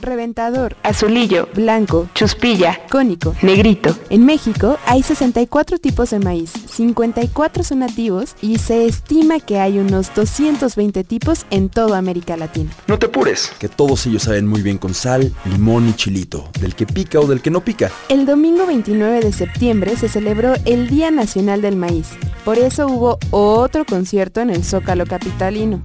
reventador, azulillo, blanco, chuspilla, cónico, negrito. En México hay 64 tipos de maíz, 54 son nativos y se estima que hay unos 220 tipos en toda América Latina. No te apures, que todos ellos saben muy bien con sal, limón y chilito, del que pica o del que no pica. El domingo 29 de septiembre se celebró el Día Nacional del Maíz. Por eso hubo otro concierto en el Zócalo Capitalino.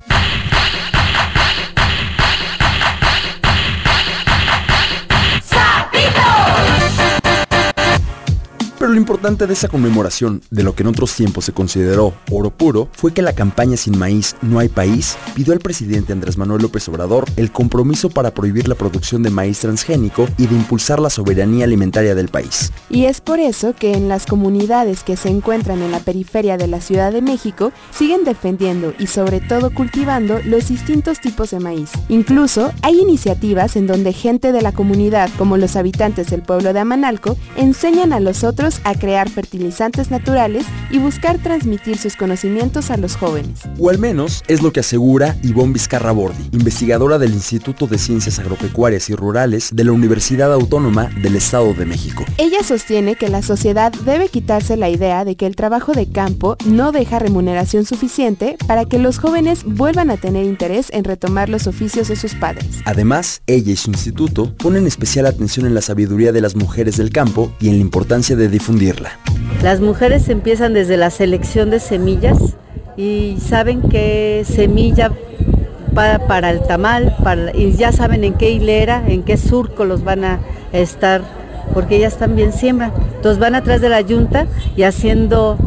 Pero lo importante de esa conmemoración, de lo que en otros tiempos se consideró oro puro, fue que la campaña Sin Maíz No hay País pidió al presidente Andrés Manuel López Obrador el compromiso para prohibir la producción de maíz transgénico y de impulsar la soberanía alimentaria del país. Y es por eso que en las comunidades que se encuentran en la periferia de la Ciudad de México siguen defendiendo y sobre todo cultivando los distintos tipos de maíz. Incluso hay iniciativas en donde gente de la comunidad, como los habitantes del pueblo de Amanalco, enseñan a los otros a crear fertilizantes naturales y buscar transmitir sus conocimientos a los jóvenes. O al menos es lo que asegura Ivonne Vizcarra Bordi, investigadora del Instituto de Ciencias Agropecuarias y Rurales de la Universidad Autónoma del Estado de México. Ella sostiene que la sociedad debe quitarse la idea de que el trabajo de campo no deja remuneración suficiente para que los jóvenes vuelvan a tener interés en retomar los oficios de sus padres. Además, ella y su instituto ponen especial atención en la sabiduría de las mujeres del campo y en la importancia de difundirla. Las mujeres empiezan desde la selección de semillas y saben qué semilla para, el tamal y ya saben en qué hilera, en qué surco los van a estar, porque ellas también siembran. Entonces van atrás de la yunta y haciendo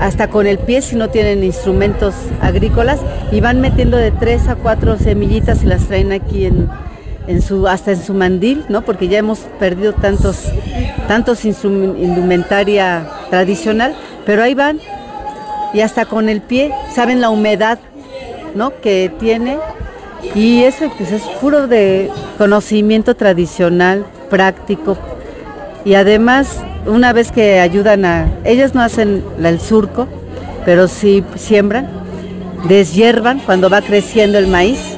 hasta con el pie si no tienen instrumentos agrícolas y van metiendo de tres a cuatro semillitas y las traen aquí en, hasta en su mandil, ¿no? Porque ya hemos perdido tantos, tantos indumentaria tradicional, pero ahí van y hasta con el pie saben la humedad, ¿no? Que tiene y eso pues, es puro de conocimiento tradicional, práctico y además una vez que ayudan a, ellos no hacen el surco, pero sí siembran, deshiervan cuando va creciendo el maíz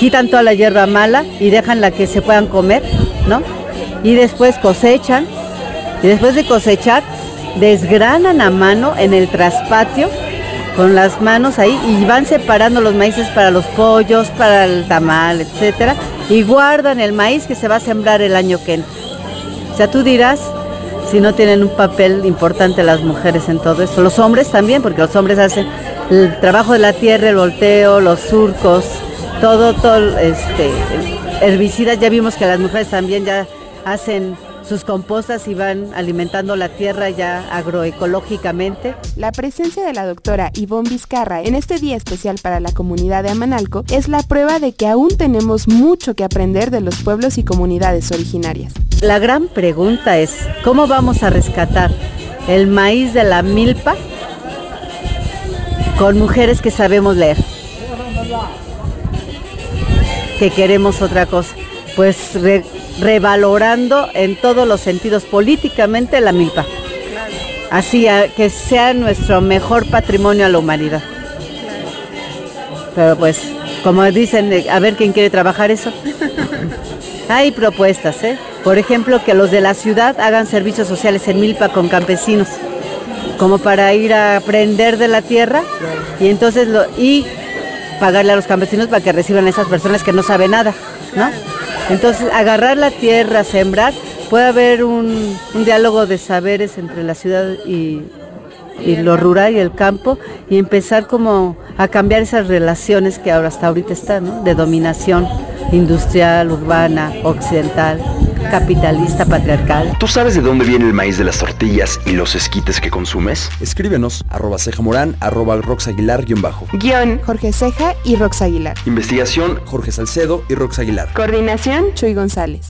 quitan toda la hierba mala y dejan la que se puedan comer, ¿no? Y después cosechan, y después de cosechar, desgranan a mano en el traspatio con las manos ahí y van separando los maíces para los pollos, para el tamal, etcétera, y guardan el maíz que se va a sembrar el año que entra. O sea, tú dirás si no tienen un papel importante las mujeres en todo esto. Los hombres también, porque los hombres hacen el trabajo de la tierra, el volteo, los surcos, todo, todo, este, herbicidas. Ya vimos que las mujeres también ya hacen sus compostas y van alimentando la tierra ya agroecológicamente. La presencia de la doctora Ivonne Vizcarra en este día especial para la comunidad de Amanalco es la prueba de que aún tenemos mucho que aprender de los pueblos y comunidades originarias. La gran pregunta es, ¿cómo vamos a rescatar el maíz de la milpa con mujeres que sabemos leer? Que queremos otra cosa. Pues revalorando en todos los sentidos políticamente la milpa. Así que sea nuestro mejor patrimonio a la humanidad. Pero pues, como dicen, a ver quién quiere trabajar eso. Hay propuestas, ¿eh? Por ejemplo, que los de la ciudad hagan servicios sociales en Milpa con campesinos, como para ir a aprender de la tierra y entonces lo, y pagarle a los campesinos para que reciban a esas personas que no saben nada, ¿no? Entonces, agarrar la tierra, sembrar, puede haber un, diálogo de saberes entre la ciudad y, y, lo rural y el campo y empezar como a cambiar esas relaciones que ahora hasta ahorita están. De dominación industrial, urbana, occidental capitalista patriarcal. ¿Tú sabes de dónde viene el maíz de las tortillas y los esquites que consumes? Escríbenos, arroba ceja morán, arroba roxaguilar, guion bajo. Guión, Jorge Ceja y Rox Aguilar. Investigación, Jorge Salcedo y Rox Aguilar. Coordinación, Chuy González.